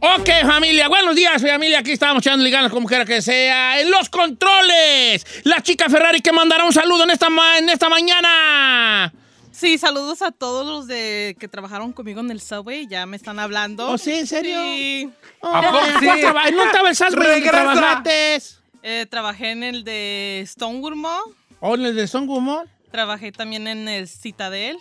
Ok, familia, buenos días, familia. Aquí estamos echando ganas como quiera que sea. En los controles, la chica Ferrari que mandará un saludo en esta, ma- en esta mañana. Sí, saludos a todos los de que trabajaron conmigo en el subway. Ya me están hablando. ¿Oh, sí? ¿En serio? Sí. Oh, ¿A poco ¿en sí? ¿No estaba el donde trabajaste? Eh, trabajé en el de Mall. ¿O en el de Son Gumor? Trabajé también en el Citadel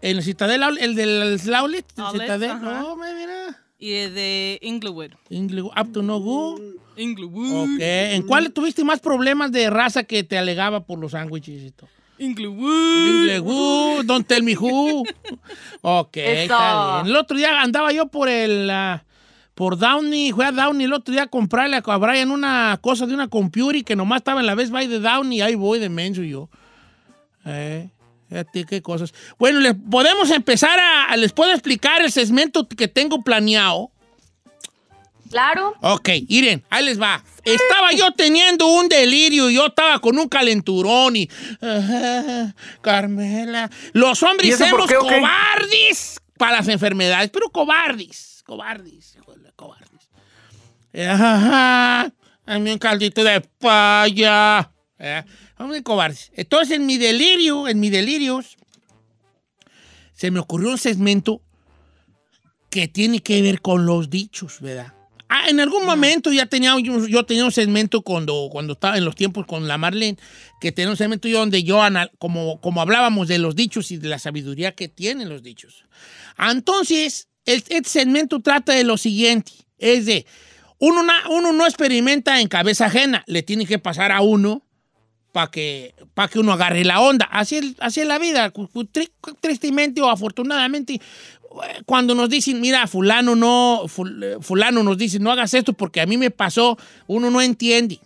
¿En el Citadel, el del Outlet? ¿El Outlet, Citadel? ajá. No, me mira. y el de Inglewood. Inglewood, Up to no good. Inglewood. Ok. ¿En cuál tuviste más problemas de raza que te alegaba por los sándwiches y todo? Inglewood. Inglewood, don't tell me who. Ok, está bien. El otro día andaba yo por el... ah, por Downey, fui a Downey el otro día a comprarle a Brian una cosa de una computer y que nomás estaba en la Best Buy de Downey y ahí voy de menso yo. Eh, fíjate qué cosas. Bueno, les podemos empezar a, a- Les puedo explicar el segmento que tengo planeado. Claro. Ok, miren, ahí les va. Estaba yo teniendo un delirio, yo estaba con un calenturón y... Ajá, Carmela. Los ¿Y hombres somos qué, cobardes para las enfermedades, pero cobardes, cobardes, cobardes. Ajá, dame un caldito de paya. Eh, Hombre, cobardes. Entonces, en mi delirio, en mi delirios, se me ocurrió un segmento que tiene que ver con los dichos, ¿verdad? Ah, en algún momento ya tenía yo, yo tenía un segmento cuando, cuando estaba en los tiempos con la Marlene, que tenía un segmento yo donde yo, anal- como, como hablábamos de los dichos y de la sabiduría que tienen los dichos. Entonces, el- este segmento trata de lo siguiente, es de, uno, uno no experimenta en cabeza ajena, le tiene que pasar a uno para que, pa' que uno agarre la onda. Así es, así es la vida. Tristemente o afortunadamente, cuando nos dicen, mira, fulano no, eh, fulano nos dice, no hagas esto porque a mí me pasó, uno no entiende.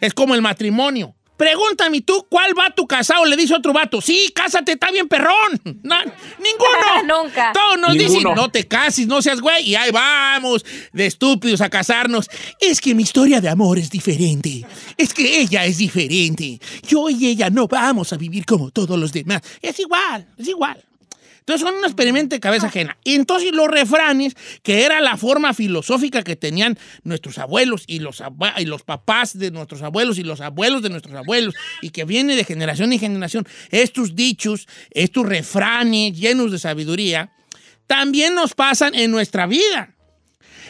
Es como el matrimonio. Pregúntame tú, ¿cuál vato casado le dice otro vato? Sí, cásate, está bien perrón. No, ninguno. Nunca. Todos nos Ninguno. dicen, no te cases, no seas güey. Y ahí vamos, de estúpidos a casarnos. Es que mi historia de amor es diferente. Es que ella es diferente. Yo y ella no vamos a vivir como todos los demás. Es igual, es igual. Entonces son un experimento de cabeza ajena. Y entonces los refranes, que era la forma filosófica que tenían nuestros abuelos y los, y los papás de nuestros abuelos y los abuelos de nuestros abuelos, y que viene de generación en generación, estos dichos, estos refranes llenos de sabiduría, también nos pasan en nuestra vida.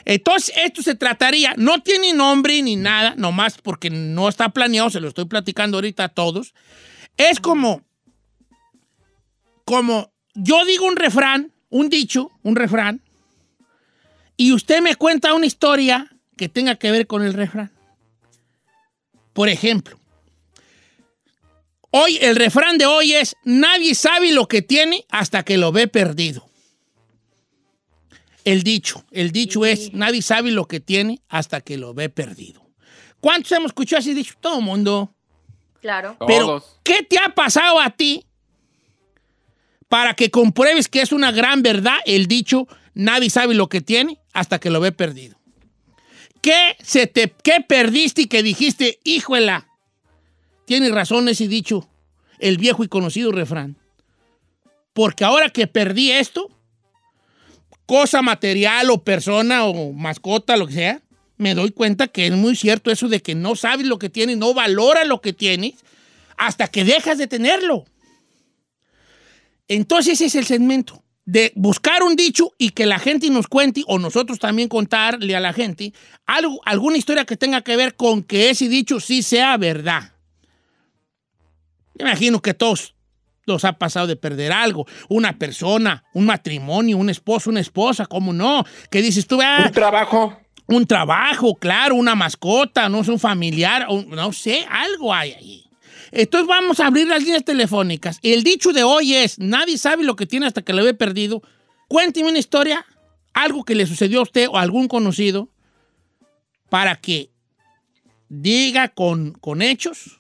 Entonces, esto se trataría, no tiene nombre ni nada, nomás porque no está planeado, se lo estoy platicando ahorita a todos. Es como, como yo digo un refrán, un dicho, un refrán, y usted me cuenta una historia que tenga que ver con el refrán. Por ejemplo, hoy el refrán de hoy es, nadie sabe lo que tiene hasta que lo ve perdido. El dicho, el dicho es, nadie sabe lo que tiene hasta que lo ve perdido. ¿Cuántos hemos escuchado ese dicho? Todo el mundo. Claro. Pero, Todos. ¿qué te ha pasado a ti para que compruebes que es una gran verdad el dicho, nadie sabe lo que tiene hasta que lo ve perdido? ¿Qué, se te, qué perdiste y que dijiste, híjola? Tiene razón ese dicho, el viejo y conocido refrán. Porque ahora que perdí esto, cosa material o persona o mascota, lo que sea, me doy cuenta que es muy cierto eso de que no sabes lo que tienes, no valoras lo que tienes hasta que dejas de tenerlo. Entonces ese es el segmento de buscar un dicho y que la gente nos cuente o nosotros también contarle a la gente algo, alguna historia que tenga que ver con que ese dicho sí sea verdad. Yo imagino que todos nos ha pasado de perder algo, una persona, un matrimonio, un esposo, una esposa, ¿cómo no? Que dices tú, ah, Un trabajo. un trabajo, claro, una mascota, no es un familiar, un- no sé, algo hay ahí. Entonces vamos a abrir las líneas telefónicas. El dicho de hoy es, nadie sabe lo que tiene hasta que lo ve perdido. Cuénteme una historia, algo que le sucedió a usted o a algún conocido, para que diga con, con hechos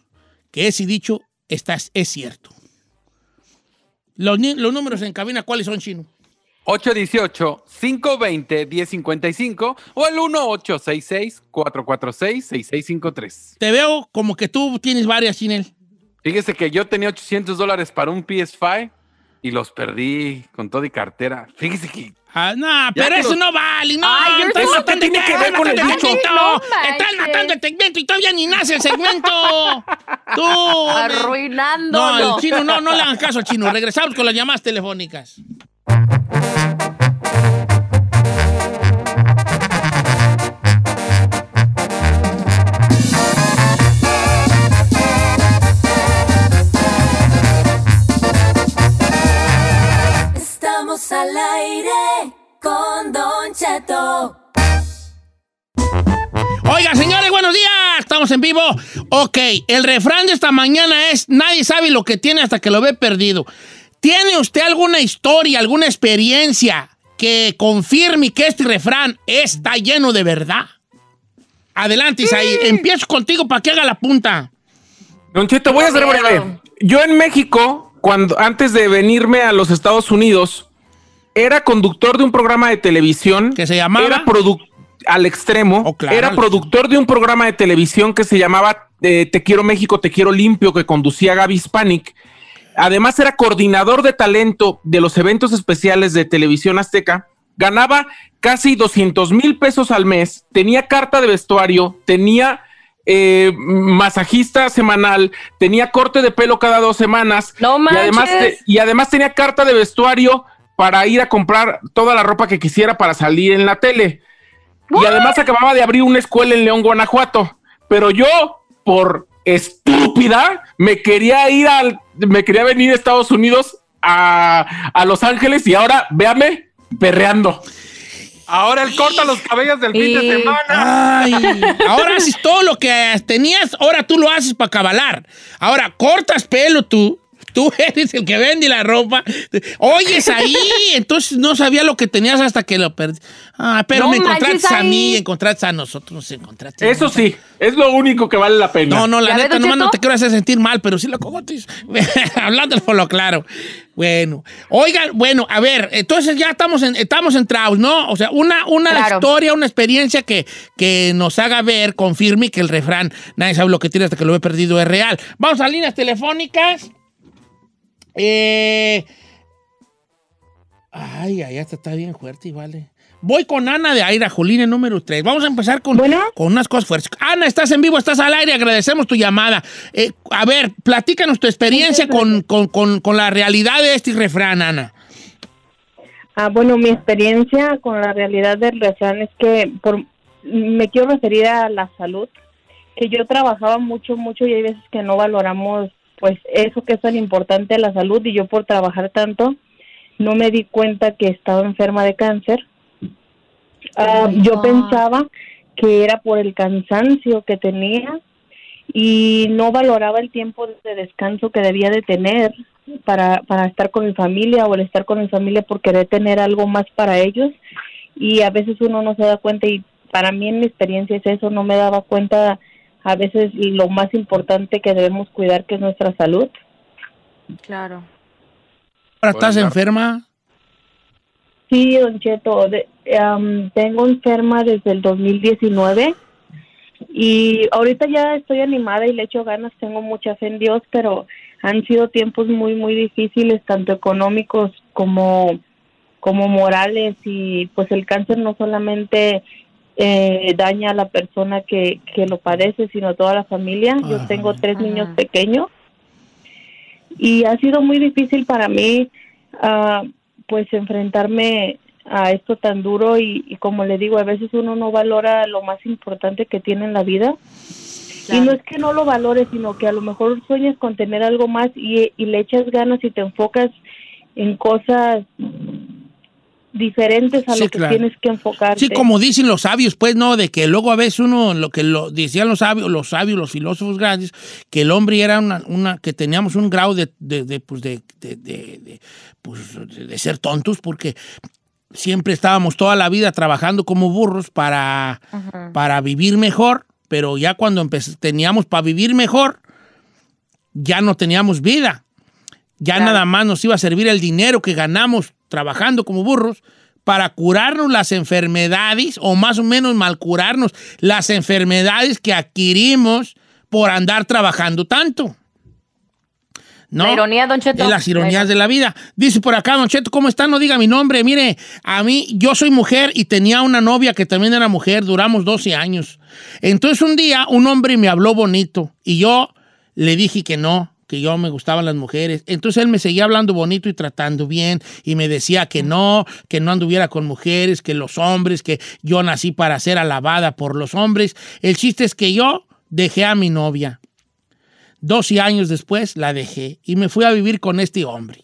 que ese dicho está, es cierto. Los, los números en cabina, ¿cuáles son, Chino? 818-520-1055 o el 1866-446-6653. Te veo como que tú tienes varias, Chinel. Fíjese que yo tenía 800 dólares para un PS5 y los perdí con todo y cartera. Fíjese que Ah, no, pero eso los- no vale. No, Ay, yo estás eso matando tiene el- que ver con el dicho. No Estás matando el segmento y todavía ni nace el segmento. Tú. Arruinando. No, el chino, no, no le hagan caso al chino. Regresamos con las llamadas telefónicas. Estamos al aire con Don Cheto. Oiga, señores, buenos días. Estamos en vivo. Ok, el refrán de esta mañana es: nadie sabe lo que tiene hasta que lo ve perdido. ¿Tiene usted alguna historia, alguna experiencia que confirme que este refrán está lleno de verdad? Adelante, Isaí. Empiezo contigo para que haga la punta. Don Cheto, voy a Primero. breve. Yo en México, cuando antes de venirme a los Estados Unidos, era conductor de un programa de televisión. ¿Que se llamaba? Era produ- al extremo. Oh, claro, era al productor de un programa de televisión que se llamaba eh, Te quiero México, te quiero limpio, que conducía Gaby Hispanic. Además era coordinador de talento de los eventos especiales de Televisión Azteca. Ganaba casi 200 mil pesos al mes, tenía carta de vestuario, tenía eh, masajista semanal, tenía corte de pelo cada dos semanas. No y además, te- y además tenía carta de vestuario para ir a comprar toda la ropa que quisiera para salir en la tele. Y además acababa de abrir una escuela en León, Guanajuato. Pero yo, por estúpida, me quería ir al, me quería venir a Estados Unidos a, a Los Ángeles y ahora, véame, perreando. ahora él corta los cabellos del fin de semana. Ay, ahora haces todo lo que tenías, ahora tú lo haces para cabalar. Ahora cortas pelo tú. Tú eres el que vende la ropa. Oyes ahí, entonces no sabía lo que tenías hasta que lo perdí. Ah, pero No me encontraste a mí, encontraste a nosotros, nos encontraste. Eso sí, es lo único que vale la pena. No, no, la ¿Ya ves, neta, nomás no te quiero hacer sentir mal, pero sí lo cogotes. Hablando por lo claro. Bueno, oigan, bueno, a ver, entonces ya estamos, en, estamos entrados, ¿no? O sea, una, una Claro. historia, una experiencia que, que nos haga ver, confirme que el refrán, nadie sabe lo que tiene hasta que lo he perdido, es real. Vamos a líneas telefónicas. Eh... Ay, ay, esta está bien fuerte y vale. Voy con Ana de Aira, Jolina, número 3. Vamos a empezar con, Bueno. con unas cosas fuertes. Ana, estás en vivo, estás al aire, agradecemos tu llamada. Eh, a ver, platícanos tu experiencia con, con- con- con la realidad de este refrán, Ana. Ah, bueno, mi experiencia con la realidad del refrán es que por, me quiero referir a la salud, que yo trabajaba mucho, mucho y hay veces que no valoramos pues eso que es tan importante la salud y yo por trabajar tanto no me di cuenta que estaba enferma de cáncer. Ah, yo pensaba que era por el cansancio que tenía y no valoraba el tiempo de descanso que debía de tener para, para estar con mi familia o el estar con mi familia por querer tener algo más para ellos y a veces uno no se da cuenta y para mí en mi experiencia es eso, no me daba cuenta a veces lo más importante que debemos cuidar que es nuestra salud. Claro. Ahora estás enferma. Sí, Don Cheto, de- am, tengo enferma desde el 2019 y ahorita ya estoy animada y le echo ganas, tengo mucha fe en Dios, pero han sido tiempos muy, muy difíciles, tanto económicos como, como morales y pues el cáncer no solamente eh, daña a la persona que, que lo padece, sino a toda la familia. Yo Ajá. tengo tres Ajá. niños pequeños y ha sido muy difícil para mí ah, pues enfrentarme a esto tan duro y, y como le digo, a veces uno no valora lo más importante que tiene en la vida. Y no es que no lo valores, sino que a lo mejor sueñas con tener algo más y, y le echas ganas y te enfocas en cosas diferentes a Sí, lo que claro. tienes que enfocarte. Sí, como dicen los sabios, pues, ¿no? De que luego a veces uno, lo que lo decían los sabios, los sabios, los filósofos grandes, que el hombre era una, una que teníamos un grado de, de, de, pues, de, de, pues, de- ser tontos, porque siempre estábamos toda la vida trabajando como burros para, Ajá. para vivir mejor, pero ya cuando teníamos para vivir mejor, ya no teníamos vida. Ya Claro. nada más nos iba a servir el dinero que ganamos trabajando como burros para curarnos las enfermedades o más o menos mal curarnos las enfermedades que adquirimos por andar trabajando tanto. ¿No? La ironía, Don Cheto. De las ironías de la vida. Dice por acá, Don Cheto, ¿cómo está? No diga mi nombre. Mire, a mí, yo soy mujer y tenía una novia que también era mujer. Duramos 12 años. Entonces un día un hombre me habló bonito y yo le dije que no, que yo me gustaban las mujeres. Entonces él me seguía hablando bonito y tratando bien y me decía que no, que no anduviera con mujeres, que los hombres, que yo nací para ser alabada por los hombres. El chiste es que yo dejé a mi novia. 12 años después la dejé y me fui a vivir con este hombre.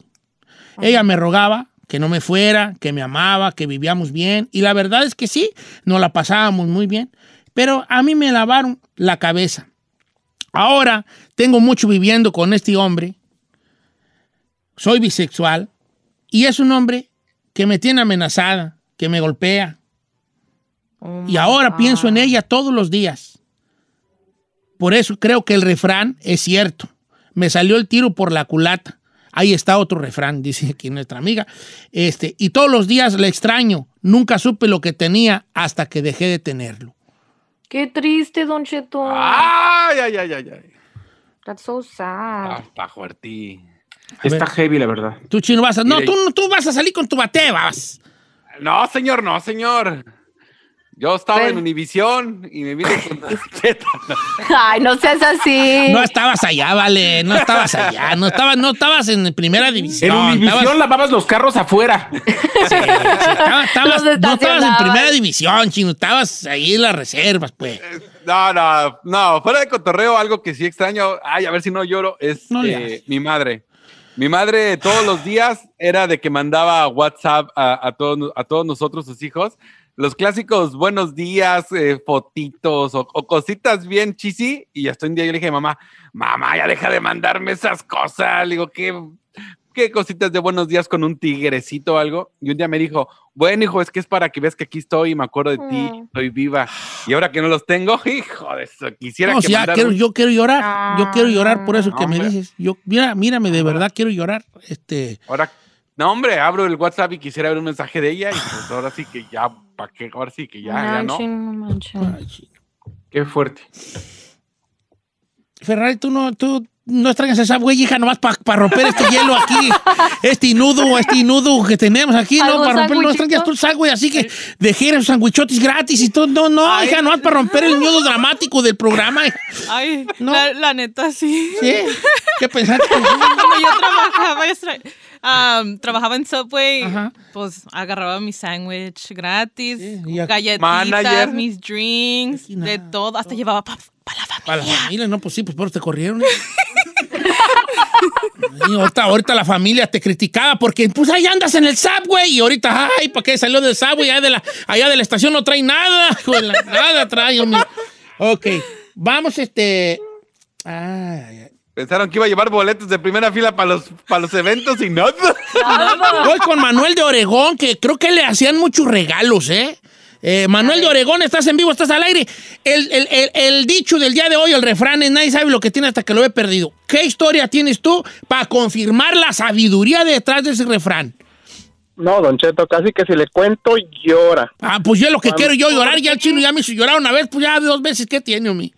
Ella me rogaba que no me fuera, que me amaba, que vivíamos bien. Y la verdad es que sí, nos la pasábamos muy bien. Pero a mí me lavaron la cabeza. Ahora tengo mucho viviendo con este hombre. Soy bisexual. Y es un hombre que me tiene amenazada, que me golpea. Oh Y ahora pienso en ella todos los días. Por eso creo que el refrán es cierto. Me salió el tiro por la culata. Ahí está otro refrán, dice aquí nuestra amiga. Este, y todos los días le extraño. Nunca supe lo que tenía hasta que dejé de tenerlo. Qué triste, Don Cheto. Ay, ay, ay, ay, ay. That's so sad. Está fuerte. Está heavy, la verdad. Tú, chino, vas a. No, tú, tú vas a salir con tu bate, vas. No, señor, no, señor. Yo estaba Pero- en Univisión y me vine con. Ay, no seas así. No estabas allá, vale. No estabas allá. No estabas, no estabas en primera división. En Univisión Estabas- lavabas los carros afuera. sí, sí, estaba- estabas- Los no estabas en primera división, chino. Estabas ahí en las reservas, pues. No, no, no, fuera de cotorreo, algo que sí extraño, ay, a ver si no lloro, es No eh, mi madre. Mi madre todos los días era de que mandaba WhatsApp a, a todos, a todos nosotros, sus hijos, los clásicos buenos días, eh, fotitos o, o cositas bien chisi. Y hasta un día yo le dije, mamá, mamá, ya deja de mandarme esas cosas. Le digo, ¿qué, qué cositas de buenos días con un tigrecito o algo? Y un día me dijo, bueno, hijo, es que es para que veas que aquí estoy y me acuerdo de ti, Mm. estoy viva. Y ahora que no los tengo, hijo de eso, quisiera No, que si ya quiero, yo quiero llorar. Yo quiero llorar por eso No, que me hombre. dices. Yo, mira, mírame, de verdad quiero llorar. Este. Ahora, no, hombre, abro el WhatsApp y quisiera ver un mensaje de ella y pues ahora sí que ya, ¿para qué? Ahora sí que ya, ya no. Manchen, no ay, chino. Qué fuerte. Ferrari, tú no, tú no extrañas esa güey, hija, nomás para romper este hielo aquí, este nudo, este nudo que tenemos aquí, ¿no? ¿Algún Para romper, no extrañas tú sal, güey, así que dejé esos sandwichotes gratis y todo. No, no, hija, nomás para romper el nudo dramático del programa. Ay, No. la, la neta, sí. ¿Sí? ¿Qué pensaste? Cuando yo trabajaba, extra- am, trabajaba en Subway, Ajá. pues agarraba mi sándwich gratis, Sí, y a- galletitas, Manager. mis drinks, Aquí de nada, todo. Hasta llevaba para la familia. Para la familia, no, pues sí, pues por eso te corrieron. ¿eh? Y ahorita, ahorita la familia te criticaba porque pues ahí andas en el subway y ahorita, ay, ¿para qué salió del subway? Allá de la, allá de la estación no trae nada. nada trae, hombre. Ok, vamos, este. Ay, ay, ay. Pensaron que iba a llevar boletos de primera fila para los, para los eventos y no. Voy con Manuel de Oregón, que creo que le hacían muchos regalos, ¿eh? Eh, Manuel de Oregón, estás en vivo, estás al aire. El, el- el- el dicho del día de hoy, el refrán es nadie sabe lo que tiene hasta que lo he perdido. ¿Qué historia tienes tú para confirmar la sabiduría detrás de ese refrán? No, Don Cheto, casi que si le cuento, llora. Ah, pues yo lo que Cuando- quiero yo llorar, ya el chino ya me hizo llorar una vez, pues ya dos veces, ¿qué tiene, homie?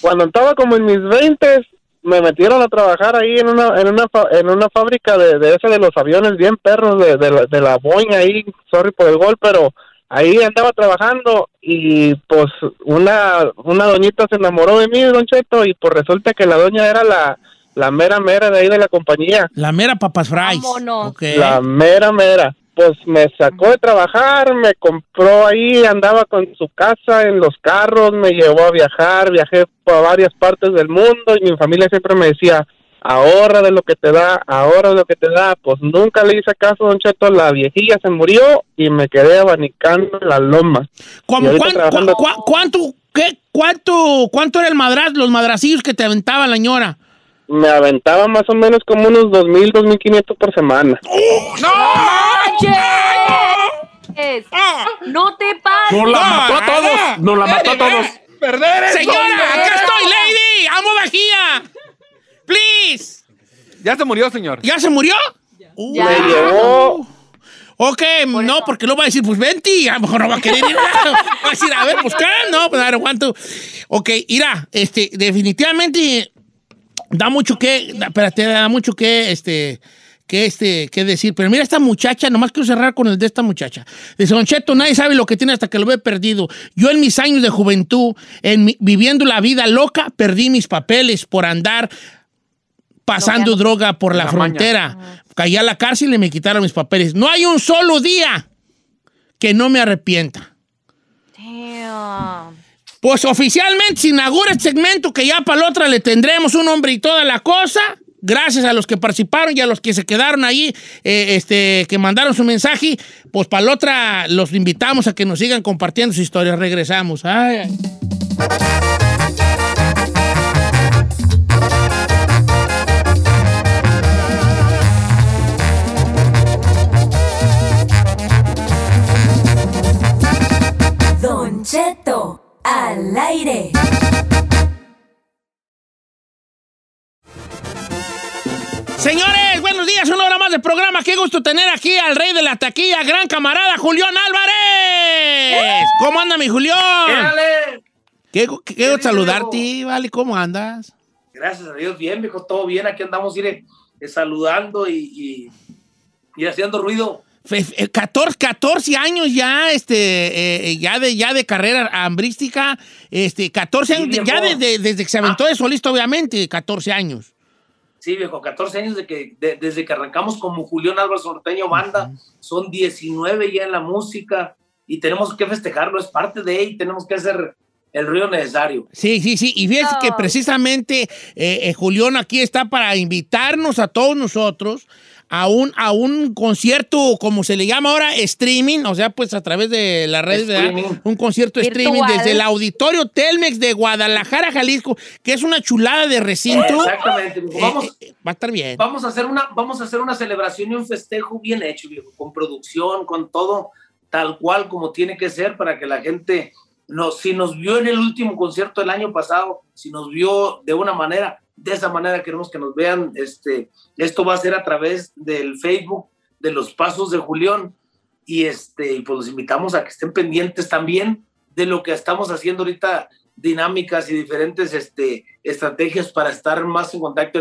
Cuando estaba como en mis 20, me metieron a trabajar ahí en una en una, fa- en una fábrica de, de ese de los aviones bien perros de, de, la, de la Boeing ahí, sorry por el gol, pero ahí andaba trabajando y pues una una doñita se enamoró de mí, Don Cheto, y pues resulta que la doña era la, la mera mera de ahí de la compañía. La mera papas fries. Vámonos. Ok. La mera mera. Pues me sacó de trabajar, me compró ahí, andaba con su casa en los carros, me llevó a viajar, viajé por varias partes del mundo y mi familia siempre me decía, ahorra de lo que te da, ahorra de lo que te da. Pues nunca le hice caso, don Cheto, la viejilla se murió y me quedé abanicando en la loma. ¿Cómo- cuán- trabajando- cuán- cuánto, qué, cuánto, ¿Cuánto era el madraz, los madracillos que te aventaba la ñora? Me aventaba más o menos como unos 2.000, 2.500 por semana. Es- No te pases. Nos la No, mató a no, todos. Nos la mató a todos. ¡Perder Señora, acá estoy, lady. Amo vajilla. Please. Ya se murió, señor. ¿Ya se murió? Ya. Me llevó, Ok, no, porque luego va a decir, pues vente, a lo mejor no va a querer ir. va a decir, a ver, pues qué, no, pues a ver, aguanto. Ok, irá, este, definitivamente da mucho que, da- espérate, da mucho que, este, que, este, que decir. Pero mira esta muchacha, nomás quiero cerrar con el de esta muchacha. Dice, Don Cheto, nadie sabe lo que tiene hasta que lo ve perdido. Yo en mis años de juventud, en mi- viviendo la vida loca, perdí mis papeles por andar pasando droga por la, La maña. frontera. Caí a la cárcel y me quitaron mis papeles. No hay un solo día que no me arrepienta. Damn. Pues oficialmente se inaugura este segmento que ya para la otra le tendremos un nombre y toda la cosa. Gracias a los que participaron y a los que se quedaron ahí, eh, este, que mandaron su mensaje. Pues para la otra los invitamos a que nos sigan compartiendo sus historias. Regresamos. Ay. Don Cheto, al aire. Señores, buenos días. Una hora más de programa. Qué gusto tener aquí al rey de la taquilla, gran camarada Julián Álvarez. ¿Cómo anda mi Julián? Dale. Qué, qué, ¿Qué gusto dice, saludarte, ¿vale? ¿Cómo andas? Gracias a Dios, bien, viejo, todo bien. Aquí andamos, eh, saludando y, y, y haciendo ruido. Fe- fe- 14, 14 años ya, este, eh, eh, ya de, ya de carrera hambrística, este, 14 Sí, años. Ah. ya desde, desde que se aventó de solista, obviamente, 14 años. Sí, viejo, 14 años de que, de- desde que arrancamos como Julián Álvarez Norteño Banda, son 19 ya en la música y tenemos que festejarlo, es parte de él, tenemos que hacer el ruido necesario. Sí, sí, sí. Y fíjense que Ay. precisamente eh, eh, Julián aquí está para invitarnos a todos nosotros a un, a un concierto, como se le llama ahora, streaming, o sea, pues a través de las redes, ¿verdad? Streaming. un concierto streaming desde el auditorio Telmex de Guadalajara, Jalisco, que es una chulada de recinto. Exactamente. Eh, Vamos, eh, va a estar bien. vamos a hacer una vamos a hacer una celebración y un festejo bien hecho viejo con producción con todo tal cual como tiene que ser para que la gente nos si nos vio en el último concierto del año pasado si nos vio de una manera de esa manera queremos que nos vean este esto va a ser a través del Facebook de los pasos de Julián y este pues los invitamos a que estén pendientes también de lo que estamos haciendo ahorita dinámicas y diferentes este, estrategias para estar más en contacto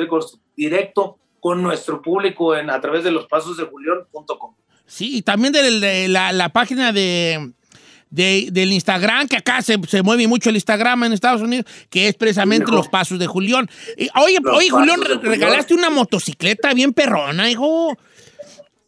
directo- con nuestro público en, a través de los pasos de julián.com. Sí, y también de la página de, de- del Instagram, que acá se, se mueve mucho el Instagram en Estados Unidos, que es precisamente los pasos de Julián. Y, oye, Los oye, Julián, regalaste una motocicleta bien perrona, hijo.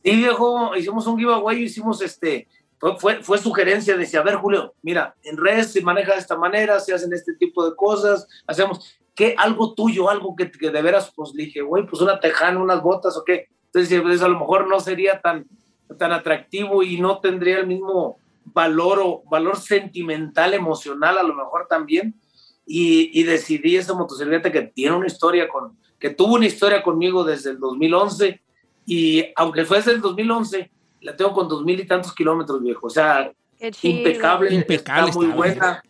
Sí, viejo, hicimos un giveaway, hicimos este, fue, fue, fue sugerencia, decía, a ver, Julio, mira, en redes se maneja de esta manera, se hacen este tipo de cosas, hacemos, ¿qué? Algo tuyo, algo que, que de veras, pues le dije, güey, pues una tejana, unas botas o qué. Entonces, pues, a lo mejor no sería tan, tan atractivo y no tendría el mismo valor o valor sentimental, emocional, a lo mejor también. Y, y decidí esa motocicleta que tiene una historia con, que tuvo una historia conmigo desde el 2011 y aunque fuese el 2011, la tengo con dos mil y tantos kilómetros, viejo. O sea, impecable, Impecable está muy está, buena.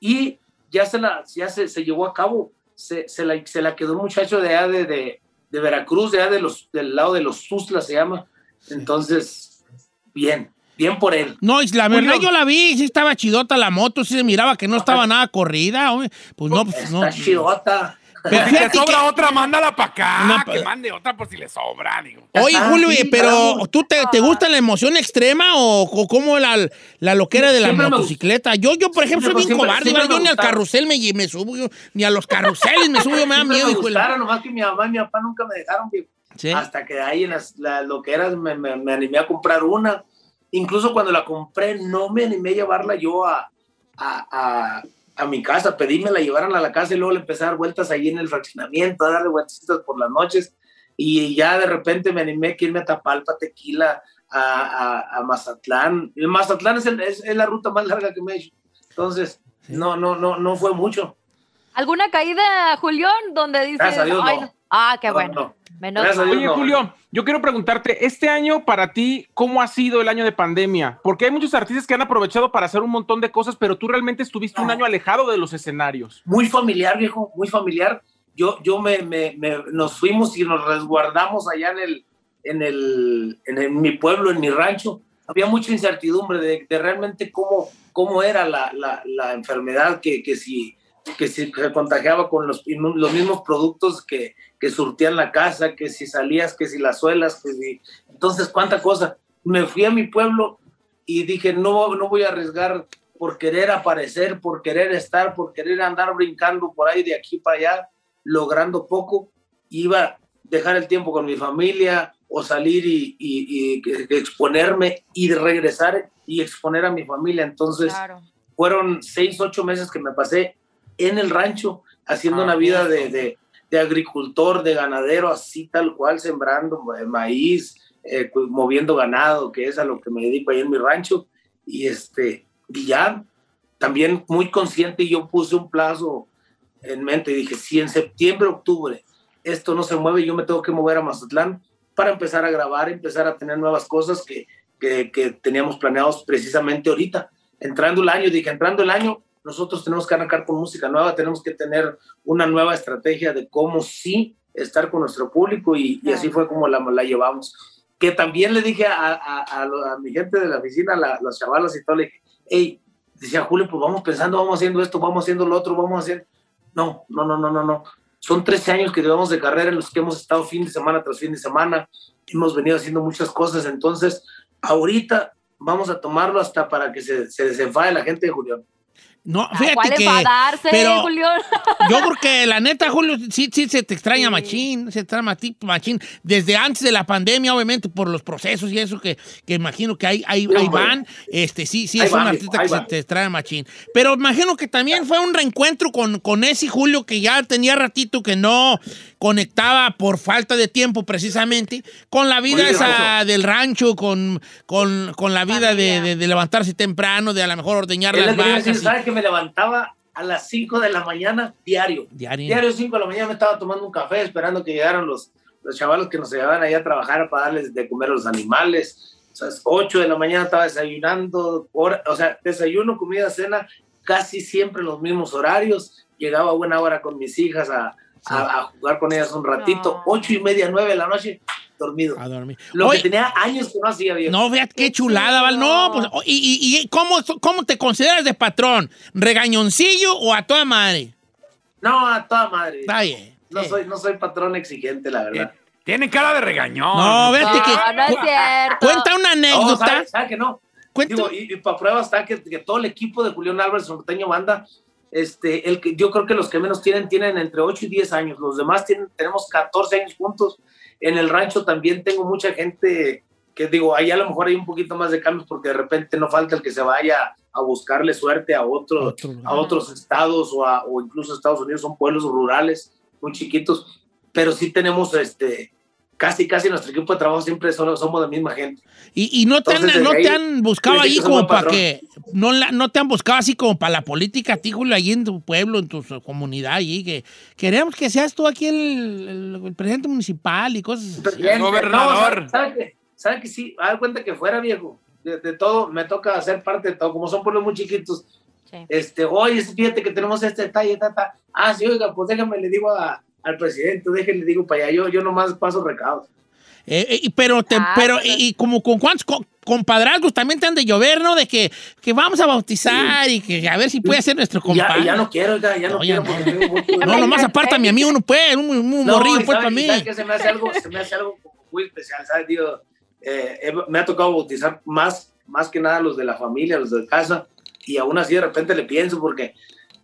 Y ya se la, ya se, se llevó a cabo. Se, se, la, se la quedó un muchacho de allá de, de, de Veracruz, de allá de los, del lado de los Tuzla se llama. Entonces, bien, bien por él. No, y la verdad Julio. yo la vi, sí estaba chidota la moto, sí se miraba que no estaba nada corrida. oye. Pues no, pues no. Está chidota. Pero Si te sobra que- otra, mándala para acá. Una pa- que mande otra por si le sobra, digo. Oye, Ah, Julio, sí, pero. ¿tú te, te gusta la emoción extrema o, o cómo la, la loquera de la motocicleta? Yo, yo, por ejemplo, soy bien Siempre- cobarde, siempre yo ni al carrusel me, me subo, yo, ni a los carruseles me subo, yo me da miedo, me gustaron, nomás que mi mamá y mi papá nunca me dejaron. Sí. hasta que ahí en las la- lo que era me, me- me animé a comprar una. Incluso cuando la compré, no me animé a llevarla yo a, a, a- a mi casa, pedí me la llevaran a la casa y luego le empecé a dar vueltas ahí en el fraccionamiento, a darle vueltas por las noches. Y ya de repente me animé a irme a Tapalpa, Tequila, a, a- a Mazatlán. El Mazatlán es, el- es- es la ruta más larga que me he hecho. Entonces, no, no, no, no fue mucho. ¿Alguna caída, Julián, donde dices, Gracias a Dios, "Ay, no. Ah, qué No, bueno. no. Menos Gracias. Oye, no. Julio, yo quiero preguntarte, este año para ti, ¿cómo ha sido el año de pandemia? Porque hay muchos artistas que han aprovechado para hacer un montón de cosas, pero tú realmente estuviste un año alejado de los escenarios. muy familiar, viejo, muy familiar. Yo, yo me, me- me- nos fuimos y nos resguardamos allá en el, en, el, en, el- mi pueblo, en mi rancho, había mucha incertidumbre de, de realmente cómo, cómo era la, la- la enfermedad, que, que, si, que si se contagiaba con los, los mismos productos que, que surtían la casa, que si salías, que si las suelas, que si... Entonces, cuánta cosa. Me fui a mi pueblo y dije, no, no voy a arriesgar por querer aparecer, por querer estar, por querer andar brincando por ahí de aquí para allá, logrando poco. Iba a dejar el tiempo con mi familia o salir y, exponerme y regresar y exponer a mi familia. Entonces, Claro. fueron seis, ocho meses que me pasé en el rancho haciendo Ah, una vida de, de- de agricultor, de ganadero, así tal cual, sembrando ma- maíz, eh, moviendo ganado, que es a lo que me dedico ahí en mi rancho. Y, este, y ya también muy consciente, yo puse un plazo en mente y dije, si en septiembre, octubre esto no se mueve, yo me tengo que mover a Mazatlán para empezar a grabar, empezar a tener nuevas cosas que, que, que teníamos planeados precisamente ahorita. Entrando el año, dije, entrando el año, nosotros tenemos que arrancar con música nueva, tenemos que tener una nueva estrategia de cómo sí estar con nuestro público y, y así fue como la, la llevamos. Que también le dije a, a, a a mi gente de la oficina, la, los chavalos y todo, le dije, hey, decía Julio, pues vamos pensando, vamos haciendo esto, vamos haciendo lo otro, vamos haciendo... No, no, no, no, no, no. Son 13 años que llevamos de carrera en los que hemos estado fin de semana tras fin de semana, hemos venido haciendo muchas cosas, entonces ahorita vamos a tomarlo hasta para que se, se desenfade la gente de Julián. No, Ah, fíjate ¿Cuál que. enfadarse, pero- Julián? Yo creo que la neta, Julio, sí, sí se te extraña machín, se te extraña machín. Desde antes de la pandemia, obviamente, por los procesos y eso que, que imagino que ahí, ahí, Sí, ahí hombre. van. Este, sí, sí, Ahí es un artista que se te extraña machín. Pero imagino que también fue un reencuentro con, con ese Julio que ya tenía ratito que no conectaba por falta de tiempo, precisamente, con la vida Oye, esa Rancho. del rancho, con, con, con la vida de, Familia. de- de levantarse temprano, de a lo mejor ordeñar las vacas. Y- ¿sabes que me levantaba a las 5 de la mañana diario? Diario. Diario 5 de la mañana me estaba tomando un café esperando que llegaran los, los chavalos que nos llevaban ahí a trabajar para darles de comer a los animales. O sea, 8 de la mañana estaba desayunando, hora- o sea, desayuno, comida, cena, casi siempre en los mismos horarios. Llegaba a buena hora con mis hijas a, a- a jugar con ellas un ratito. No. Ocho y media, nueve de la noche, dormido. A dormir. Lo que tenía años que no hacía, viejo. No, fíjate qué chulada, Val. No, pues, o- ¿y, y, y ¿cómo, cómo te consideras de patrón? ¿Regañoncillo o a toda madre? No, a toda madre. Está bien. No Eh. soy, no soy patrón exigente, la verdad. Tiene cara de regañón. No, No, que. no es cu-. Cuenta una No, anécdota. ¿sabe, sabe que no? cuenta- Digo, y, para prueba está que, que todo el equipo de Julián Álvarez Norteño Banda, este, el que, yo creo que los que menos tienen, tienen entre 8 y 10 años. Los demás tienen, tenemos 14 años juntos. En el rancho también tengo mucha gente que digo, ahí a lo mejor hay un poquito más de cambios porque de repente no falta el que se vaya a buscarle suerte a otro, a otros estados o, a- o incluso Estados Unidos, son pueblos rurales muy chiquitos, pero sí tenemos este, casi, casi nuestro equipo de trabajo siempre son- somos de misma gente. Y, y no, te han, Entonces, no desde te ahí, han buscado ahí como para que. No, la- no te han buscado así como para la política, a ti, Julio, ahí en tu pueblo, en tu comunidad, allí, que queremos que seas tú aquí el, el- el presidente municipal y cosas así. Bien, gobernador. no, ¿sabe, sabe que, sabe que sí? A dar cuenta que fuera viejo. De, de todo, me toca hacer parte de todo. Como son pueblos muy chiquitos, Sí. este, oye, fíjate que tenemos este detalle, ta, ta. Ah, sí, oiga, pues déjame, le digo a- al presidente, déjame, le digo para allá. Yo, yo nomás paso recados. Eh, eh, pero, te- Ah, pero pues. y, y como con cuántos co- compadrazgos también te han de llover, ¿no? De que, que vamos a bautizar y que a ver si puede ser nuestro ya, compadre. y ya no quiero, oiga, ya no, No, ya quiero no. porque No, nomás aparta a mi amigo, uno puede, un, un No, morrillo pues para mí. que se me hace algo, se me hace algo muy especial, ¿sabes? Digo, eh, me ha tocado bautizar más, más que nada los de la familia, los de casa, y aún así de repente le pienso porque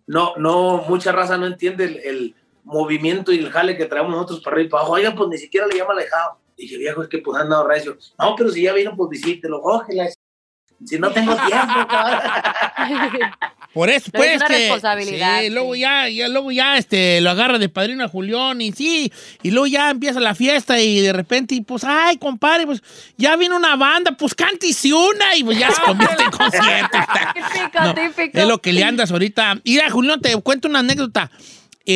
no, no, mucha raza no entiende el, el movimiento y el jale que traemos nosotros para arriba y para abajo. Oiga, pues ni siquiera le llama alejado. Dije, viejo, es que pues han dado recio. No, pero si ya vino, pues visítelo, cógela. Si no tengo tiempo, cabrón. Por eso, No, pues, es una que- responsabilidad, sí, luego sí. ya, ya, luego ya, este, lo agarra de padrino a Julián y sí, y luego ya empieza la fiesta y de repente, y pues, ay, compadre, pues, ya viene una banda, pues, cántese una y pues ya se convierte en concierto. Típico, No, típico. Es lo que le andas ahorita. Mira, Julián, te cuento una anécdota.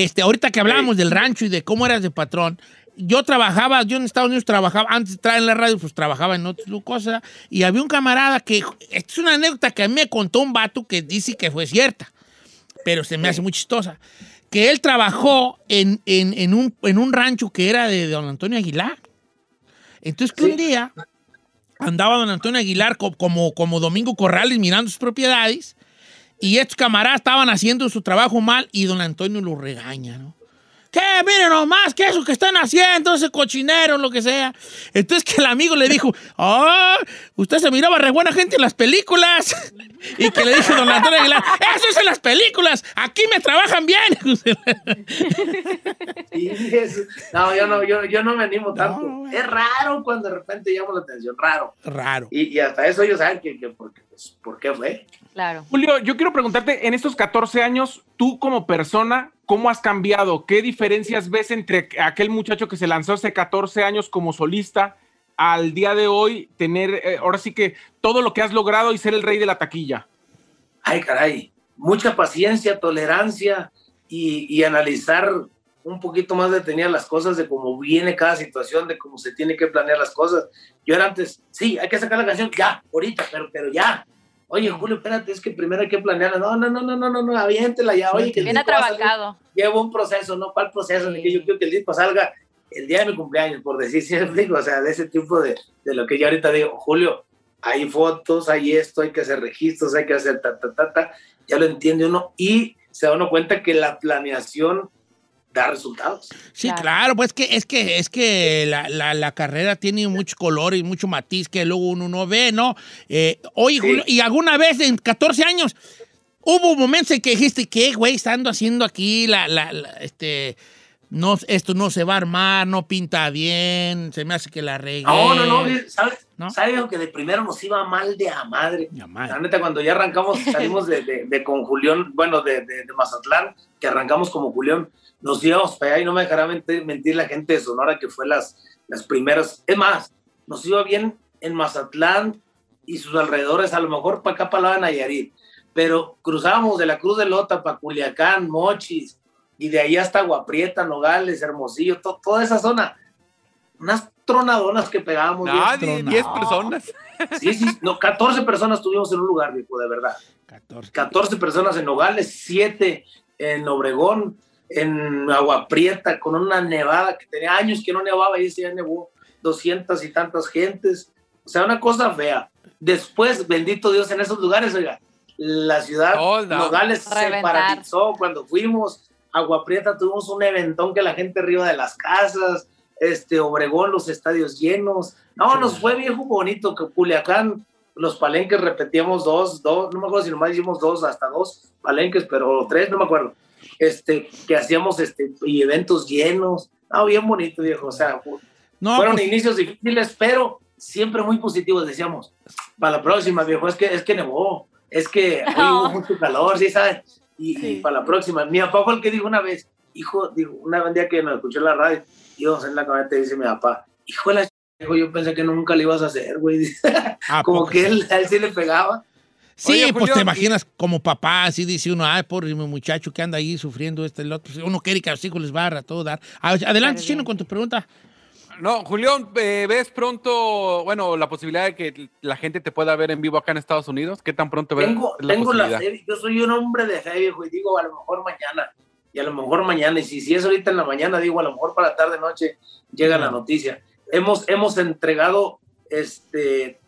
Este, ahorita que hablábamos del rancho y de cómo eras de patrón, yo trabajaba, yo en Estados Unidos trabajaba, antes de entrar en la radio, pues trabajaba en otras cosas, y había un camarada que, esta es una anécdota que a mí me contó un vato que dice que fue cierta, pero se me hace muy chistosa, que él trabajó en, en- en un, en un rancho que era de don Antonio Aguilar. Entonces que un día andaba don Antonio Aguilar co- como, como Domingo Corrales mirando sus propiedades y estos camaradas estaban haciendo su trabajo mal y don Antonio lo regaña, ¿no? ¿Qué? Miren nomás, ¿qué es eso que están haciendo? Ese cochinero, lo que sea. Entonces que el amigo le dijo, ¡ah! usted se miraba re buena gente en las películas. Y que le dijo don Antonio Aguilar, ¡eso es en las películas! ¡Aquí me trabajan bien! No, yo no, yo, yo no me animo tanto. es raro cuando de repente llamo la atención, raro. Raro. Y, y hasta eso ellos saben que, que porque, pues, por qué fue. Claro. Julio, yo quiero preguntarte, en estos 14 años, tú como persona, ¿cómo has cambiado? ¿Qué diferencias ves entre aquel muchacho que se lanzó hace 14 años como solista al día de hoy tener, eh, ahora sí que todo lo que has logrado y ser el rey de la taquilla? Ay, caray, mucha paciencia, tolerancia y, y analizar un poquito más detenida las cosas de cómo viene cada situación, de cómo se tiene que planear las cosas. Yo era antes, sí, hay que sacar la canción ya, ahorita, pero, pero ya. Oye, Julio, espérate, es que primero hay que planearla. No, no, no, no, no, no, no, aviéntela ya. Oye, que el Bien disco va a salir. atrabajado. Lleva un proceso, ¿no? ¿Cuál proceso? Ni que yo quiero que el disco salga el día de mi cumpleaños, por decir, si explico, o sea, de ese tipo de, de lo que yo ahorita digo, Julio, hay fotos, hay esto, hay que hacer registros, hay que hacer ta, ta, ta, ta, ya lo entiende uno y se da uno cuenta que la planeación da resultados. Sí, claro, pues que es que es que la, la- la carrera tiene mucho color y mucho matiz que luego uno no ve, ¿no? Eh, oye, Julio, y alguna vez en 14 años hubo momentos en que dijiste, ¿qué, güey, estando haciendo aquí la, la- la- este, no, esto no se va a armar, no pinta bien, se me hace que la regué. No, no, no, ¿sabes? ¿No? ¿Sabes que de primero nos iba mal de a madre? madre. La neta, cuando ya arrancamos, salimos de, de- de con Julián, bueno, de, de- de Mazatlán, que arrancamos como Julián, nos íbamos para allá y no me dejará mentir, mentir la gente de Sonora, que fue las, las primeras. Es más, nos iba bien en Mazatlán y sus alrededores, a lo mejor para acá, para la Nayarit, pero cruzábamos de la Cruz de Lota para Culiacán, Mochis, y de ahí hasta Guaprieta, Nogales, Hermosillo, to- toda esa zona. Unas tronadonas que pegábamos. Nadie, bien. 10 personas. Sí, sí, no, 14 personas tuvimos en un lugar, viejo, de verdad. 14. personas en Nogales, 7 en Obregón, en Agua Prieta, con una nevada que tenía años que no nevaba y ese ya nevó 200 y tantas gentes. O sea, una cosa fea. Después, bendito Dios, en esos lugares, oiga, la ciudad out. Nogales se Reventar. paralizó cuando fuimos. Agua Prieta tuvimos un eventón que la gente arriba de las casas, este Obregón, los estadios llenos. No, nos fue viejo bonito que Culiacán, los palenques repetíamos dos, dos, no me acuerdo si nomás hicimos dos, hasta dos palenques, pero tres, no me acuerdo. Este, que hacíamos este, y eventos llenos. No, bien bonito, viejo. O sea, No, fueron pues- inicios difíciles, pero siempre muy positivos. Decíamos, para la próxima, viejo, es que, es que nevó, es que hoy hubo mucho calor, ¿sí sabes? Y, y para la próxima. Mi papá fue el que dijo una vez, hijo, dijo, una día que nos escuchó en la radio, íbamos en la camioneta y dice mi papá, hijo de la yo pensé que nunca le ibas a hacer, güey. Como que él, a él sí le pegaba. Sí, Oye, pues Julio, te y- imaginas como papá, así dice uno, ay, pobre mi muchacho que anda ahí sufriendo este, el otro. Uno quiere que a los hijos les va a todo dar. Adelante, Chino, con tu pregunta. No, Julián, eh, ¿ves pronto, bueno, la posibilidad de que la gente te pueda ver en vivo acá en Estados Unidos? ¿Qué tan pronto ves Tengo, la tengo la posibilidad? fe, yo soy un hombre de fe, viejo, y digo, a lo mejor mañana, y a lo mejor mañana, y si, si es ahorita en la mañana, digo, a lo mejor para la tarde, noche, llega la noticia. Hemos, hemos entregado este,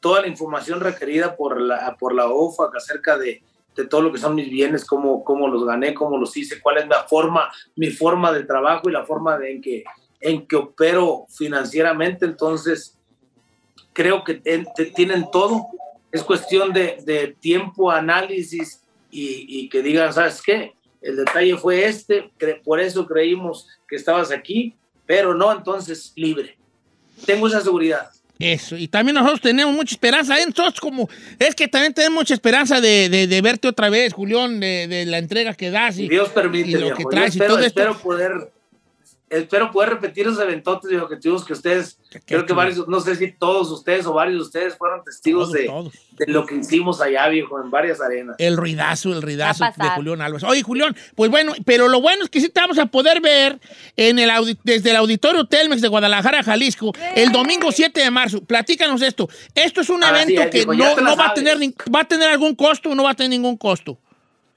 toda la información requerida por la, por la OFAC acerca de, de todo lo que son mis bienes, cómo, cómo los gané, cómo los hice, cuál es la forma, mi forma de trabajo y la forma de, en, que, en que opero financieramente. Entonces, creo que ten- te- tienen todo. Es cuestión de, de tiempo, análisis y, y que digan, ¿sabes qué? El detalle fue este, cre- por eso creímos que estabas aquí, pero no, entonces libre. Tengo esa seguridad. Eso, y también nosotros tenemos mucha esperanza, ¿eh? Nosotros como, es que también tenemos mucha esperanza de, de- de verte otra vez, Julián, de, de la entrega que das y, Dios permite, y lo que Yo traes y espero, todo esto. espero poder espero poder repetir esos eventotes y objetivos que ustedes, creo que chulo. varios, no sé si todos ustedes o varios de ustedes fueron testigos Todos, de, todos. de lo que hicimos allá, viejo, en varias arenas. El ruidazo, el ruidazo de. Julián Álvarez. Oye, Julián, pues bueno, pero lo bueno es que sí te vamos a poder ver en el desde el Auditorio Telmex de Guadalajara, Jalisco, el domingo 7 de marzo. Platícanos esto. Esto es un Ah, sí, evento que no, no va a tener ni- va a tener algún costo o no va a tener ningún costo.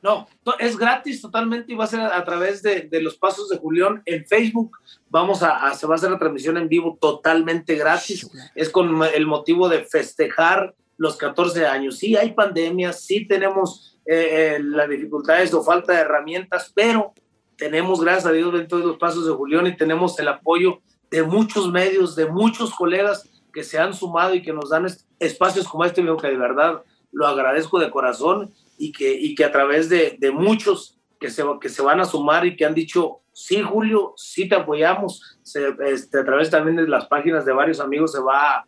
No, es gratis totalmente y va a ser a, través de, de los pasos de Julián en Facebook. Vamos a, a- se va a hacer la transmisión en vivo totalmente gratis. Es con el motivo de festejar los 14 años. Sí, hay pandemias, sí tenemos eh, eh, las dificultades o falta de herramientas, pero tenemos, gracias a Dios, dentro de los pasos de Julián y tenemos el apoyo de muchos medios, de muchos colegas que se han sumado y que nos dan es- espacios como este, que de verdad lo agradezco de corazón y que, y que a través de, de muchos que se, que se van a sumar y que han dicho, sí, Julio, sí te apoyamos, se, este, a través también de las páginas de varios amigos se va a,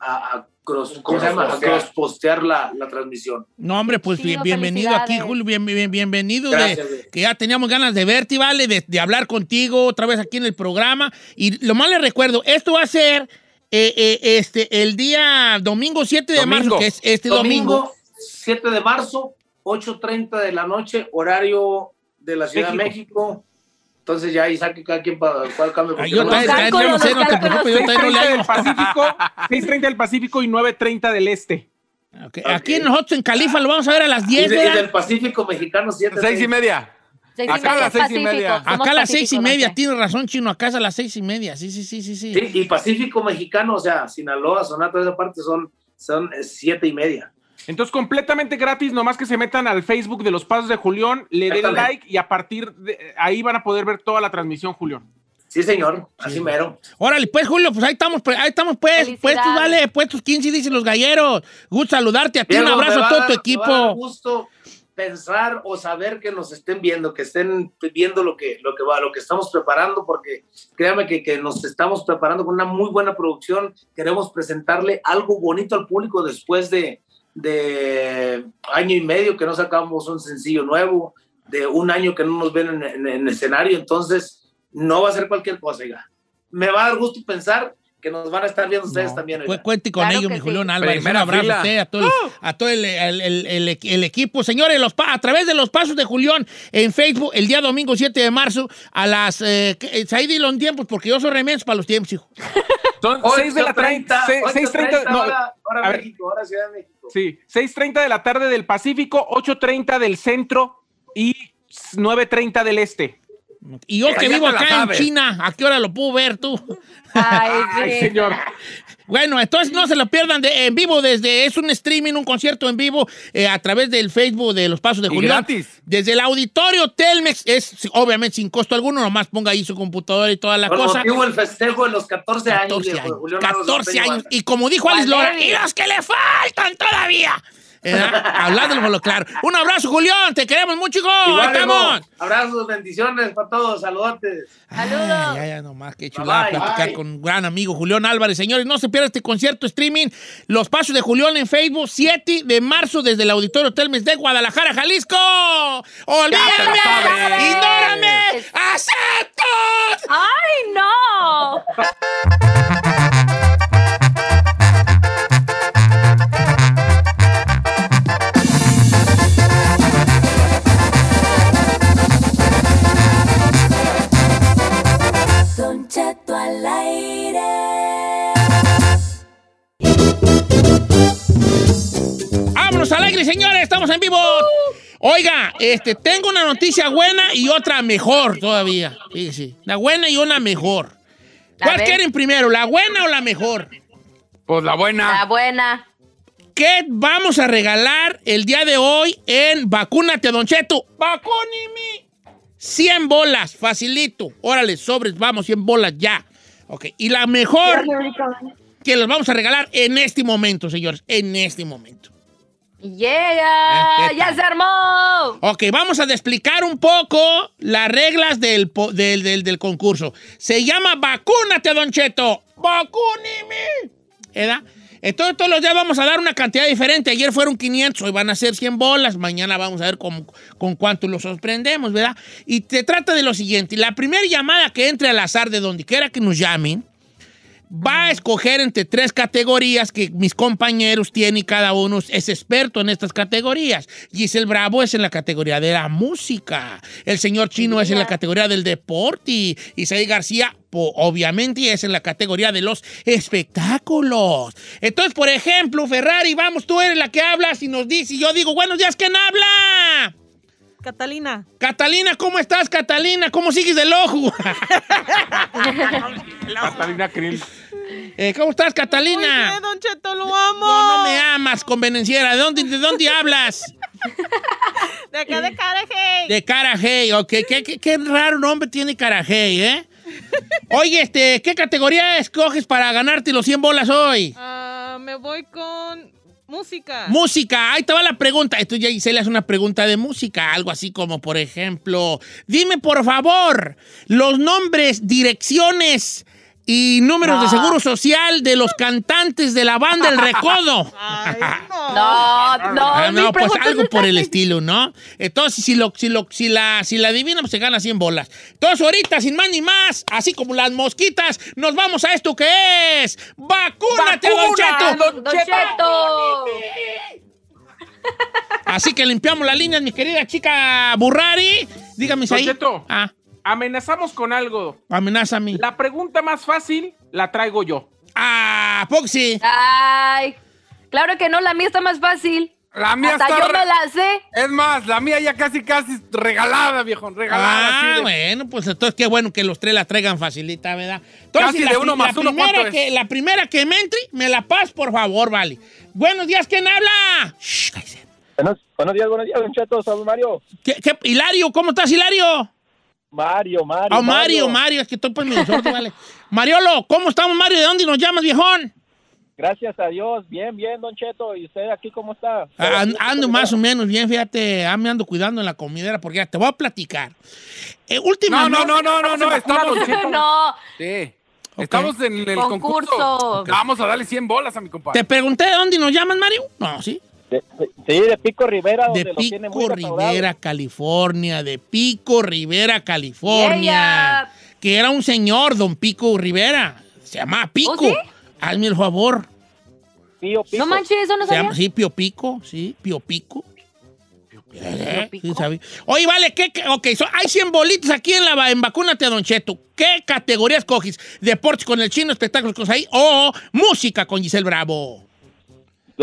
a- a cross, ¿cómo se llama? A Cross-postear. cross-postear la, la transmisión. No, hombre, pues Chido, bien- bienvenido aquí. Julio. bien- bien- bienvenido. Gracias, de, que ya teníamos ganas de verte, ¿vale? De, de hablar contigo otra vez aquí en el programa. Y lo más le recuerdo, esto va a ser eh, eh, este, el día domingo 7 de marzo, Domingo. que es este domingo. Domingo 7 de marzo, 8.30 de la noche, horario de la Ciudad de México. Entonces ya ahí saque cada quien para cuál cambio. Ay, yo no- también- no sé, no te preocupes, yo también no le 6.30 del hago. Pacífico, 6.30 del Pacífico y 9.30 del Este. Ok, Aquí nosotros en Califa lo vamos a ver a las Y, 10, de- y del Pacífico mexicano, 7 Seis y media. Seis y Acá a media, las seis y Pacífico, media. somos Acá a las seis y media, Norte. tienes razón, Chino, acá es a las seis y media, sí, sí, sí, sí, sí. Sí, y Pacífico mexicano, o sea, Sinaloa, Sonata, toda esa parte son, son siete y media. Entonces, completamente gratis, nomás que se metan al Facebook de los Pasos de Julián, le den like y a partir de ahí van a poder ver toda la transmisión, Julián. Sí, señor, así mero. Órale, pues, Julio, pues ahí estamos, pues, ahí estamos, pues, puestos, vale, puestos 15, dicen los galleros. Gusto saludarte a ti, un abrazo a todo dar- tu me va a dar equipo. gusto pensar o saber que nos estén viendo, que estén viendo lo que, lo que va, lo que estamos preparando, porque créame que, que nos estamos preparando con una muy buena producción. Queremos presentarle algo bonito al público después de, de año y medio que no sacamos un sencillo nuevo, de un año que no nos ven en, en- en escenario, entonces no va a ser cualquier cosa, ya. Me va a dar gusto pensar que nos van a estar viendo ustedes también. Oiga. cuente con Claro ellos, que mi sí. Julián Álvarez. Un Primera abrazo fila. a usted, a todo, el, a todo el, el- el- el- el equipo. Señores, los pa- a través de los pasos de Julián en Facebook, el día domingo 7 de marzo, a las. Eh, ahí di los tiempos, porque yo soy remedio para los tiempos, hijo. Son 6 de la tarde. 6.30. no, hora, hora a ver. México, hora Ciudad de México. Sí, 6.30 de la tarde del Pacífico, 8.30 del centro y 9.30 del este. Y yo que Ya vivo acá en. China, ¿a qué hora lo puedo ver tú? Ay, señor. Bueno, entonces no se lo pierdan de, en vivo desde, es un streaming, un concierto en vivo eh, a través del Facebook de Los Pasos de Julián. gratis. Desde el auditorio Telmex, es obviamente sin costo alguno, nomás ponga ahí su computadora y toda la Por cosa. motivo del festejo de los 14 años. 14 viejo, años. Julio Narro 14 Norteño años. Y como dijo Alex Lora, y los que le faltan todavía. Eh, Hablándolo por lo claro. Un abrazo, Julián. Te queremos mucho, hijo. Igual, Ahí estamos. Abrazos, bendiciones para todos, saludotes. Saludos. Ya, ya, nomás, qué chulada Bye, bye. platicar con un gran amigo Julián Álvarez. Señores, no se pierda este concierto streaming. Los Pasos de Julián en Facebook, 7 de marzo, desde el Auditorio Telmes de Guadalajara, Jalisco. ¡Olvídame! ¡Ignórame! ¡Acepto! ¡Ay, no! Al aire. ¡Vámonos al aire, señores! ¡Estamos en vivo! Oiga, este, tengo una noticia buena y otra mejor todavía. Fíjese. La buena y una mejor. A ¿Cuál quieren primero, la buena o la mejor? Pues la La buena. buena. ¿Qué vamos a regalar el día de hoy en Vacúnate, Don Cheto? ¡Vacúnime! 100 bolas, facilito. Órale, sobres, vamos, 100 bolas ya. Ok, y la mejor que les vamos a regalar en este momento, señores, en este momento. Yeah, ¿qué ya tal? se armó. Ok, vamos a explicar un poco las reglas del, del, del- del concurso. Se llama Vacúnate, Don Cheto. ¡Vacúnime! ¿Verdad? Entonces todos los días vamos a dar una cantidad diferente. Ayer fueron 500, hoy van a ser 100 bolas. Mañana vamos a ver con, con cuánto los sorprendemos, ¿verdad? Y te trata de lo siguiente. La primera llamada que entre al azar de donde quiera que nos llamen, va a escoger entre tres categorías que mis compañeros tienen y cada uno es experto en estas categorías. Giselle Bravo es en la categoría de la música. El señor Chino es en la categoría del deporte. Isaí García, obviamente, es en la categoría de los espectáculos. Entonces, por ejemplo, Ferrari, vamos, tú eres la que hablas y nos dice, y yo digo, buenos días, ¿quién habla? Catalina. Catalina, ¿cómo estás, Catalina? ¿Cómo sigues del ojo? Catalina Krill. Eh, ¿Cómo estás, Muy Catalina? bien, Don Cheto, lo amo. No, no me amas, convenenciera. ¿De dónde, de dónde hablas? De acá de Carajay. De Carajay, ok. ¿Qué, qué, qué raro nombre tiene Carajay, ¿eh? Oye, este, ¿qué categoría escoges para ganarte los 100 bolas hoy? Ah, me voy con música. Música, ahí te va la pregunta. Esto ya hice le hace una pregunta de música, algo así como, por ejemplo, dime por favor los nombres, direcciones y números de seguro social de los cantantes de la banda El Recodo. Ay, no. No, no, Ah, no, pues algo por el estilo, ¿no? Entonces, si, lo, si, lo, si, la, si la adivina, pues se gana 100 bolas. Entonces, ahorita, sin más ni más, así como las mosquitas, nos vamos a esto que es ¡Vacúnate, Don Cheto! Don Cheto. Así que limpiamos las líneas, mi querida chica Burrari. Dígame, Don ahí. Cheto. Ah, Amenazamos con algo. amenaza a mí. La pregunta más fácil la traigo yo. Ah, Foxy. Ay, claro que no, la mía está más fácil. La mía Hasta está yo me la sé. Es más, la mía ya casi, casi regalada, viejo. Regalada. Ah, de- bueno, pues entonces qué bueno que los tres la traigan facilita, ¿verdad? Entonces, Casi la, de uno más la uno, primera que, la primera que me entre, me la pas, por favor, vale. Buenos días, ¿quién habla? Shh. Buenos, buenos días, buenos días, Don Cheto. Saludos, Mario. ¿Qué, qué- Hilario, ¿cómo estás, Hilario? Mario, Mario. Ah, Mario, Mario, es que estoy medio sordo, vale. Mariolo, ¿cómo estamos, Mario? ¿De dónde nos llamas, viejón? Gracias a Dios. Bien, bien, Don Cheto. ¿Y usted aquí cómo está? Ah, an- ando más o menos bien, fíjate, ah, me ando cuidando en la comidera porque ya te voy a platicar. Eh, última No, no, no, no, no, no. Estamos. No, Sí. Estamos en el concurso. Concurso. Vamos a darle 100 bolas a mi compadre. Te pregunté de dónde nos llamas, Mario. No, sí. De- de- sí, de Pico Rivera, donde De lo tiene muy Pico. Rivera, California, de Pico Rivera, California. Yeah. Que era un señor, don Pico Rivera. Se llamaba Pico. ¿Oh, sí? Hazme el favor. Pío Pico. no manches, eso no Se sabía. llama, sí, Pio Pico, sí, Pio Pico. Eh, Pio Pico. sí, sabía. Oye, vale, ¿qué, qué- ok, so- hay 100 bolitos aquí en la en Vacúnate, Don Cheto. ¿Qué categoría escoges? ¿Deportes con el chino, espectáculos con ahí o música con Giselle Bravo?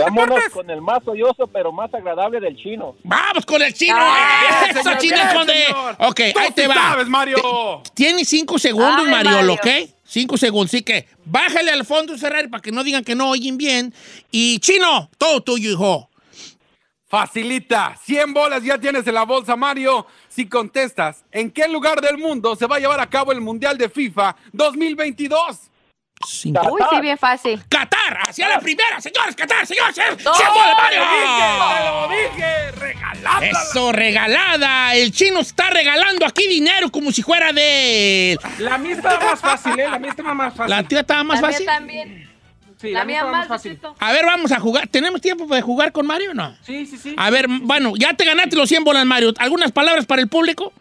Vámonos con el más odioso, pero más agradable del chino. ¡Vamos con el chino! Ah, ¡Eso, señor, chino, bien, señor. Ok, Tú ahí te va. sabes, Mario. Tienes cinco segundos, Ay, Mariolo, ¿ok? Mario. Cinco segundos. Así que bájale al fondo Ferrari para que no digan que no oyen bien. Y chino, todo tuyo, hijo. Facilita. 100 bolas ya tienes en la bolsa, Mario. Si contestas, ¿en qué lugar del mundo se va a llevar a cabo el Mundial de FIFA 2022? Cinco. Uy, sí, bien fácil. Qatar, hacia la primera, señores, Qatar, señores. ¡Cien ¡No! cien bolas, ¡Te Mario! lo dije! ¡Regalada! Eso, regalada. El chino está regalando aquí dinero como si fuera de él. La mía estaba más fácil, ¿eh? La mía estaba más fácil. La tía estaba más la mía fácil. también. Sí, la mía estaba más, fácil. A ver, vamos a jugar. ¿Tenemos tiempo de jugar con Mario o no? Sí, sí, sí. A ver, bueno, ya te ganaste los 100 bolas, Mario. ¿Algunas palabras para el público?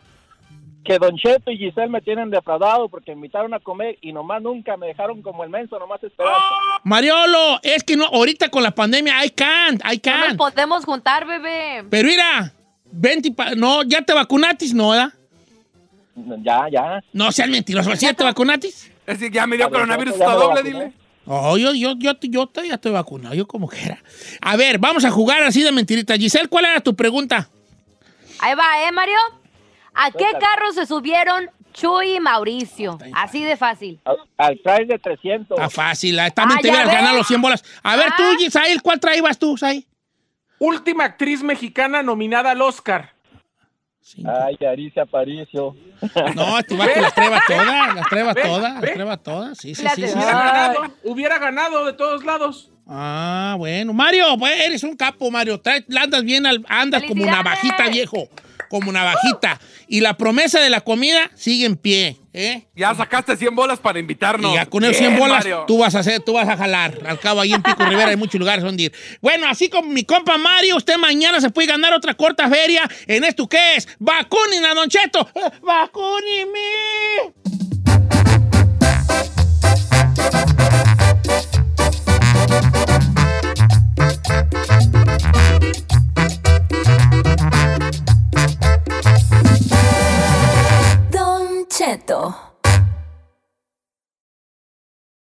Que Don Cheto y Giselle me tienen defraudado porque me invitaron a comer y nomás nunca me dejaron como el menso, nomás esperando. Mariolo, es que no, ahorita con la pandemia, I can't, I No nos can't. podemos juntar, bebé. Pero mira, vente pa- no, ¿ya te vacunatis? No, ¿verdad? Ya, ya. No seas mentiroso, ¿sí ya te vacunatis? Es decir, ya me dio A ver, coronavirus lo doble, dile. Oh, yo, yo, yo, yo, yo ya estoy vacunado, yo como quiera. A ver, vamos a jugar así de mentirita. Giselle, ¿cuál era tu pregunta? Ahí va, ¿eh, Mario? ¿A qué carro se subieron Chuy y Mauricio? Así de fácil. Al, al de 300. Está fácil, ah, también Ah, ganado los 100 bolas. A ver, tú, Ah. Giselle, ¿cuál traías tú, Sai? Última actriz mexicana nominada al Oscar. Cinco. Ay, Aricia Aparicio. No, este vato las treba todas, las treba Ve, todas, las treba todas. Sí, sí, sí, sí. Hubiera ganado, hubiera ganado de todos lados. Ah, bueno. Mario, pues eres un capo, Mario. Andas bien, andas como una bajita, viejo como navajita. Y la promesa de la comida sigue en pie. ¿eh? Ya sacaste 100 bolas para invitarnos. Y ya con esos 100 bolas tú vas a hacer, tú vas a jalar. Al cabo, ahí en Pico Rivera hay muchos lugares donde ir. Bueno, así como mi compa Mario, usted mañana se puede ganar otra corta feria en esto que es Vacúnina, Don Cheto. Eh, Ceto.